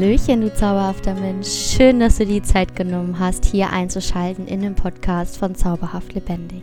Hallöchen, du zauberhafter Mensch. Schön, dass du die Zeit genommen hast, hier einzuschalten in den Podcast von Zauberhaft Lebendig.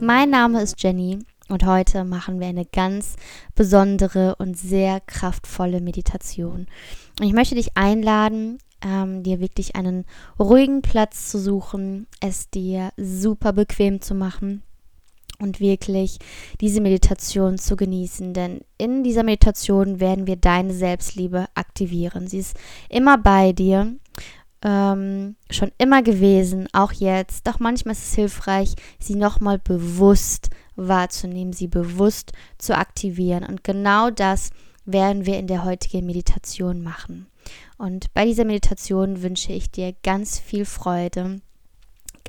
Mein Name ist Jenny und heute machen wir eine ganz besondere und sehr kraftvolle Meditation. Ich möchte dich einladen, ähm, dir wirklich einen ruhigen Platz zu suchen, es dir super bequem zu machen und wirklich diese Meditation zu genießen. Denn in dieser Meditation werden wir deine Selbstliebe aktivieren. Sie ist immer bei dir, ähm, schon immer gewesen, auch jetzt. Doch manchmal ist es hilfreich, sie nochmal bewusst wahrzunehmen, sie bewusst zu aktivieren. Und genau das werden wir in der heutigen Meditation machen. Und bei dieser Meditation wünsche ich dir ganz viel Freude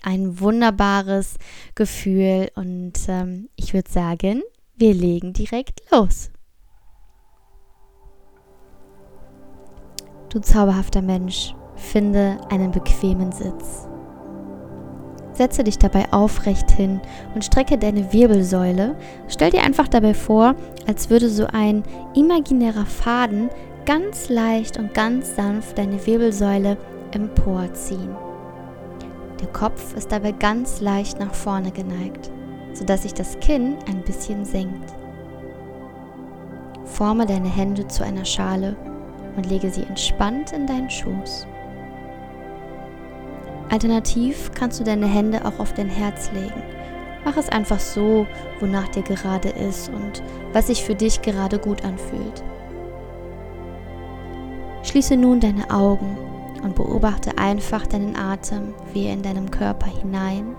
ein wunderbares Gefühl und ähm, ich würde sagen, wir legen direkt los. Du zauberhafter Mensch, finde einen bequemen Sitz. Setze dich dabei aufrecht hin und strecke deine Wirbelsäule. Stell dir einfach dabei vor, als würde so ein imaginärer Faden ganz leicht und ganz sanft deine Wirbelsäule emporziehen. Der Kopf ist dabei ganz leicht nach vorne geneigt, sodass sich das Kinn ein bisschen senkt. Forme deine Hände zu einer Schale und lege sie entspannt in deinen Schoß. Alternativ kannst du deine Hände auch auf dein Herz legen. Mach es einfach so, wonach dir gerade ist und was sich für dich gerade gut anfühlt. Schließe nun deine Augen und beobachte einfach deinen Atem, wie er in deinem Körper hinein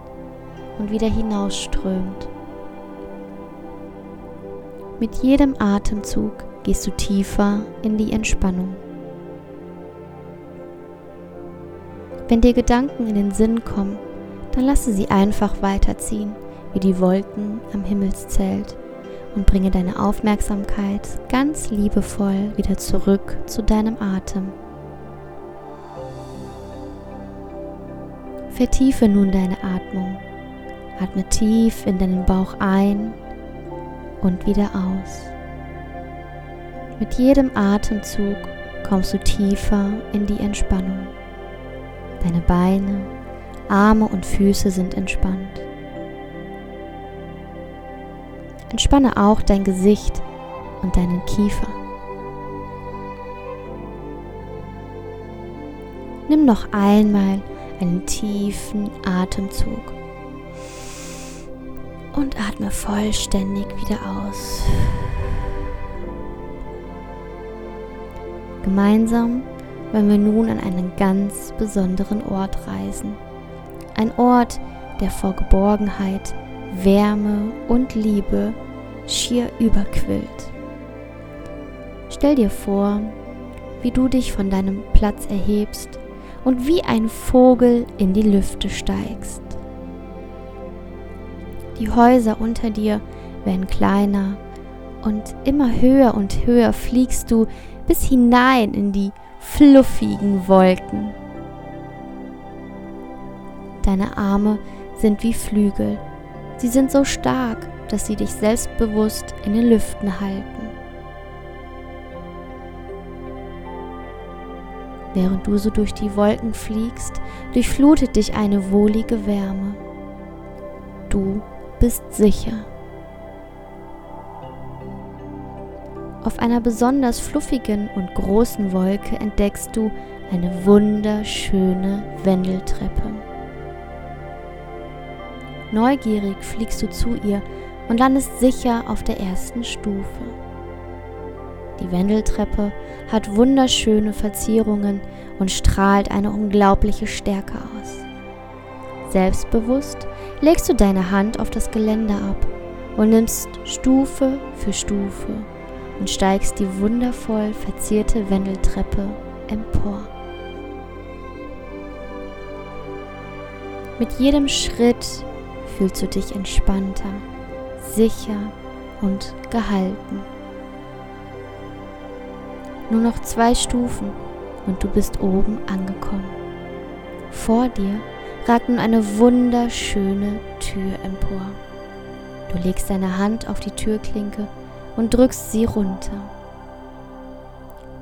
und wieder hinausströmt. Mit jedem Atemzug gehst du tiefer in die Entspannung. Wenn dir Gedanken in den Sinn kommen, dann lasse sie einfach weiterziehen, wie die Wolken am Himmelszelt und bringe deine Aufmerksamkeit ganz liebevoll wieder zurück zu deinem Atem. Vertiefe nun deine Atmung. Atme tief in deinen Bauch ein und wieder aus. Mit jedem Atemzug kommst du tiefer in die Entspannung. Deine Beine, Arme und Füße sind entspannt. Entspanne auch dein Gesicht und deinen Kiefer. Nimm noch einmal einen tiefen Atemzug und atme vollständig wieder aus. Gemeinsam wollen wir nun an einen ganz besonderen Ort reisen. Ein Ort, der vor Geborgenheit, Wärme und Liebe schier überquillt. Stell dir vor, wie du dich von deinem Platz erhebst und wie ein Vogel in die Lüfte steigst. Die Häuser unter dir werden kleiner und immer höher und höher fliegst du bis hinein in die fluffigen Wolken. Deine Arme sind wie Flügel. Sie sind so stark, dass sie dich selbstbewusst in den Lüften halten. Während du so durch die Wolken fliegst, durchflutet dich eine wohlige Wärme. Du bist sicher. Auf einer besonders fluffigen und großen Wolke entdeckst du eine wunderschöne Wendeltreppe. Neugierig fliegst du zu ihr und landest sicher auf der ersten Stufe. Die Wendeltreppe hat wunderschöne Verzierungen und strahlt eine unglaubliche Stärke aus. Selbstbewusst legst du deine Hand auf das Geländer ab und nimmst Stufe für Stufe und steigst die wundervoll verzierte Wendeltreppe empor. Mit jedem Schritt fühlst du dich entspannter, sicher und gehalten. Nur noch zwei Stufen und du bist oben angekommen. Vor dir ragt nun eine wunderschöne Tür empor. Du legst deine Hand auf die Türklinke und drückst sie runter.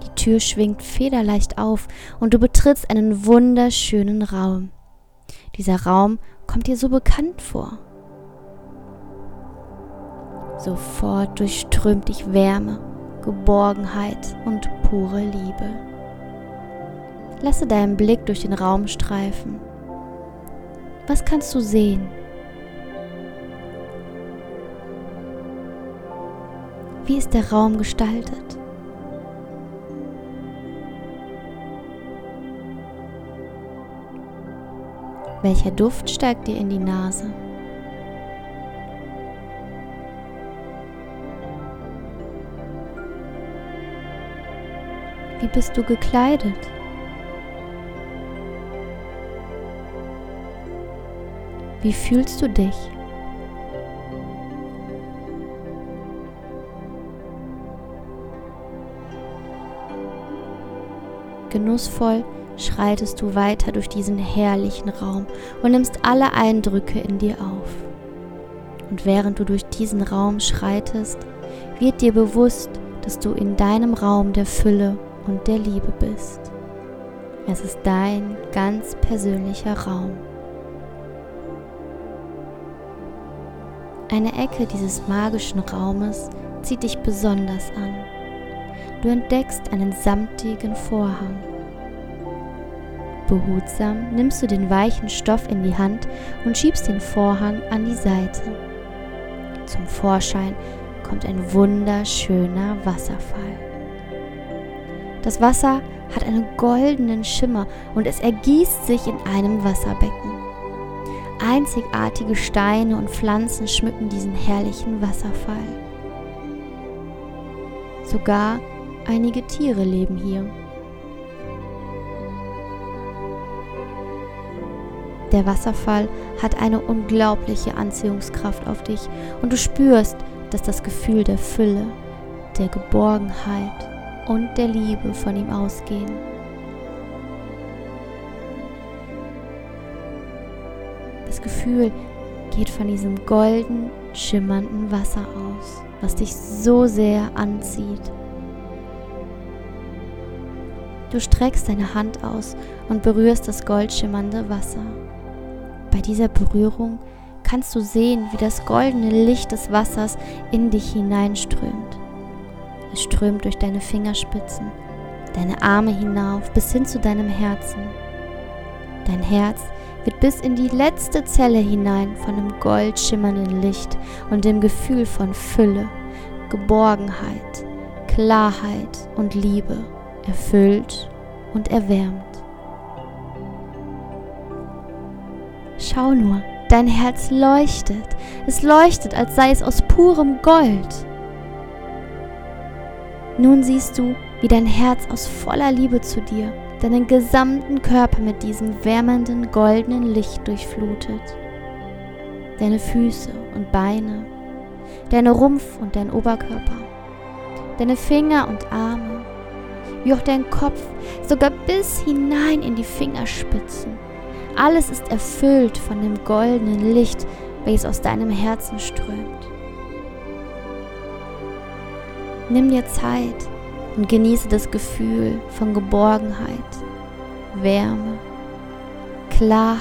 Die Tür schwingt federleicht auf und du betrittst einen wunderschönen Raum. Dieser Raum kommt dir so bekannt vor. Sofort durchströmt dich Wärme, Geborgenheit und pure Liebe. Lasse deinen Blick durch den Raum streifen. Was kannst du sehen? Wie ist der Raum gestaltet? Welcher Duft steigt dir in die Nase? Wie bist du gekleidet? Wie fühlst du dich? Genussvoll schreitest du weiter durch diesen herrlichen Raum und nimmst alle Eindrücke in dir auf. Und während du durch diesen Raum schreitest, wird dir bewusst, dass du in deinem Raum der Fülle und der Liebe bist. Es ist dein ganz persönlicher Raum. Eine Ecke dieses magischen Raumes zieht dich besonders an. Du entdeckst einen samtigen Vorhang. Behutsam nimmst du den weichen Stoff in die Hand und schiebst den Vorhang an die Seite. Zum Vorschein kommt ein wunderschöner Wasserfall. Das Wasser hat einen goldenen Schimmer und es ergießt sich in einem Wasserbecken. Einzigartige Steine und Pflanzen schmücken diesen herrlichen Wasserfall. Sogar Einige Tiere leben hier. Der Wasserfall hat eine unglaubliche Anziehungskraft auf dich und du spürst, dass das Gefühl der Fülle, der Geborgenheit und der Liebe von ihm ausgehen. Das Gefühl geht von diesem golden, schimmernden Wasser aus, was dich so sehr anzieht. Du streckst deine Hand aus und berührst das goldschimmernde Wasser. Bei dieser Berührung kannst du sehen, wie das goldene Licht des Wassers in dich hineinströmt. Es strömt durch deine Fingerspitzen, deine Arme hinauf bis hin zu deinem Herzen. Dein Herz wird bis in die letzte Zelle hinein von dem goldschimmernden Licht und dem Gefühl von Fülle, Geborgenheit, Klarheit und Liebe erfüllt und erwärmt. Schau nur, dein Herz leuchtet. Es leuchtet, als sei es aus purem Gold. Nun siehst du, wie dein Herz aus voller Liebe zu dir deinen gesamten Körper mit diesem wärmenden goldenen Licht durchflutet. Deine Füße und Beine, deine Rumpf und dein Oberkörper, deine Finger und Arme, wie auch dein Kopf, sogar bis hinein in die Fingerspitzen. Alles ist erfüllt von dem goldenen Licht, welches aus deinem Herzen strömt. Nimm dir Zeit und genieße das Gefühl von Geborgenheit, Wärme, Klarheit,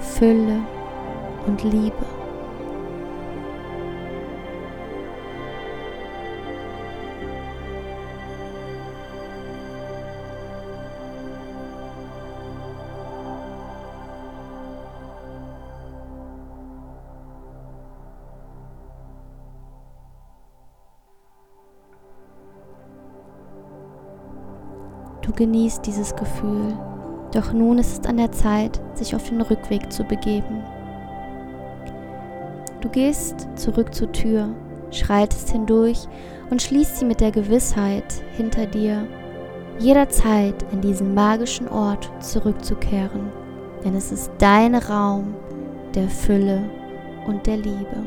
Fülle und Liebe. Du genießt dieses Gefühl, doch nun ist es an der Zeit, sich auf den Rückweg zu begeben. Du gehst zurück zur Tür, schreitest hindurch und schließt sie mit der Gewissheit hinter dir, jederzeit in diesen magischen Ort zurückzukehren, denn es ist dein Raum der Fülle und der Liebe.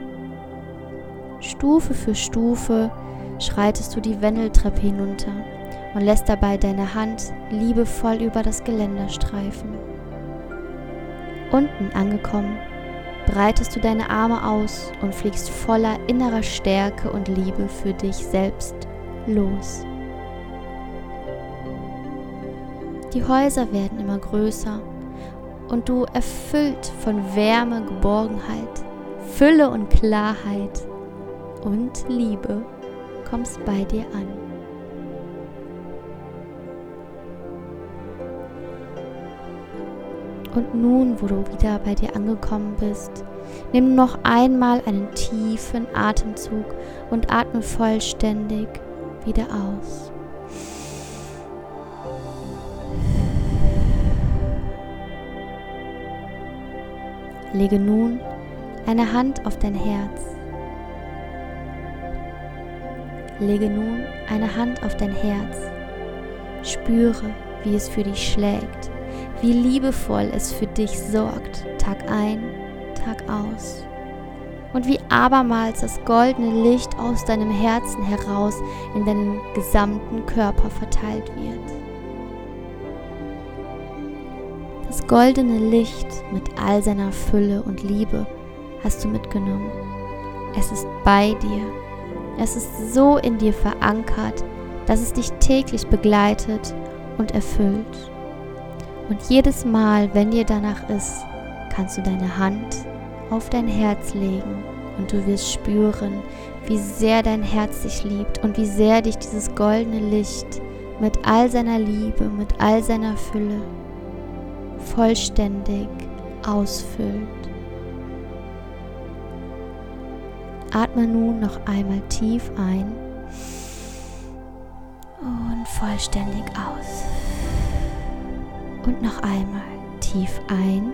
Stufe für Stufe schreitest du die Wendeltreppe hinunter und lässt dabei deine Hand liebevoll über das Geländer streifen. Unten angekommen, breitest du deine Arme aus und fliegst voller innerer Stärke und Liebe für dich selbst los. Die Häuser werden immer größer und du erfüllt von Wärme, Geborgenheit, Fülle und Klarheit und Liebe kommst bei dir an. Und nun, wo du wieder bei dir angekommen bist, nimm noch einmal einen tiefen Atemzug und atme vollständig wieder aus. Lege nun eine Hand auf dein Herz. Lege nun eine Hand auf dein Herz. Spüre, wie es für dich schlägt, wie liebevoll es für dich sorgt, Tag ein, Tag aus. Und wie abermals das goldene Licht aus deinem Herzen heraus in deinen gesamten Körper verteilt wird. Das goldene Licht mit all seiner Fülle und Liebe hast du mitgenommen. Es ist bei dir. Es ist so in dir verankert, dass es dich täglich begleitet und erfüllt. Und jedes Mal, wenn dir danach ist, kannst du deine Hand auf dein Herz legen und du wirst spüren, wie sehr dein Herz dich liebt und wie sehr dich dieses goldene Licht mit all seiner Liebe, mit all seiner Fülle vollständig ausfüllt. Atme nun noch einmal tief ein und vollständig aus. Und noch einmal tief ein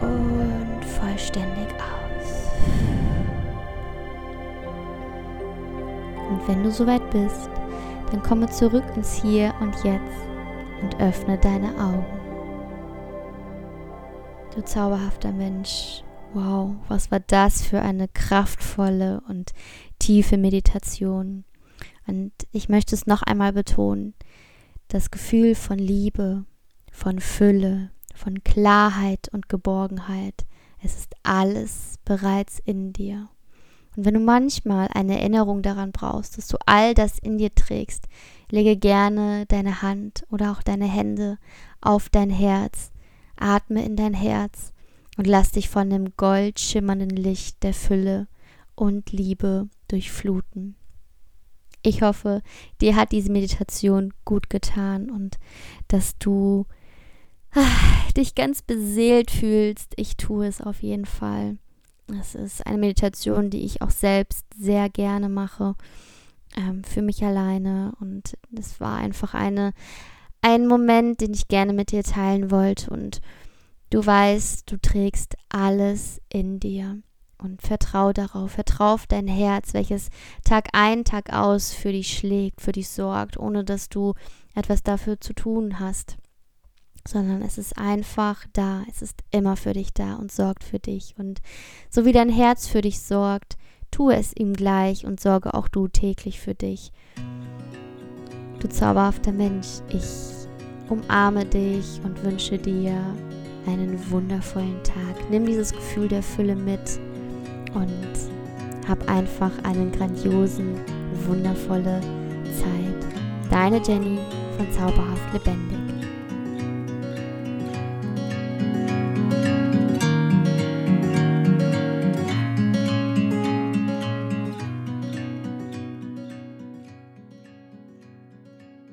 und vollständig aus. Und wenn du soweit bist, dann komme zurück ins Hier und Jetzt und öffne deine Augen. Du zauberhafter Mensch, wow, was war das für eine kraftvolle und tiefe Meditation. Und ich möchte es noch einmal betonen, das Gefühl von Liebe, von Fülle, von Klarheit und Geborgenheit, es ist alles bereits in dir. Und wenn du manchmal eine Erinnerung daran brauchst, dass du all das in dir trägst, lege gerne deine Hand oder auch deine Hände auf dein Herz, atme in dein Herz und lass dich von dem goldschimmernden Licht der Fülle und Liebe durchfluten. Ich hoffe, dir hat diese Meditation gut getan und dass du ach, dich ganz beseelt fühlst. Ich tue es auf jeden Fall. Es ist eine Meditation, die ich auch selbst sehr gerne mache, ähm, für mich alleine. Und es war einfach eine, ein Moment, den ich gerne mit dir teilen wollte. Und du weißt, du trägst alles in dir. Und vertrau darauf, vertrau auf dein Herz, welches Tag ein, Tag aus für dich schlägt, für dich sorgt, ohne dass du etwas dafür zu tun hast sondern es ist einfach da, es ist immer für dich da und sorgt für dich. Und so wie dein Herz für dich sorgt, tue es ihm gleich und sorge auch du täglich für dich. Du zauberhafter Mensch, ich umarme dich und wünsche dir einen wundervollen Tag. Nimm dieses Gefühl der Fülle mit und hab einfach einen grandiosen, wundervolle Zeit. Deine Jenny von Zauberhaft Lebendig.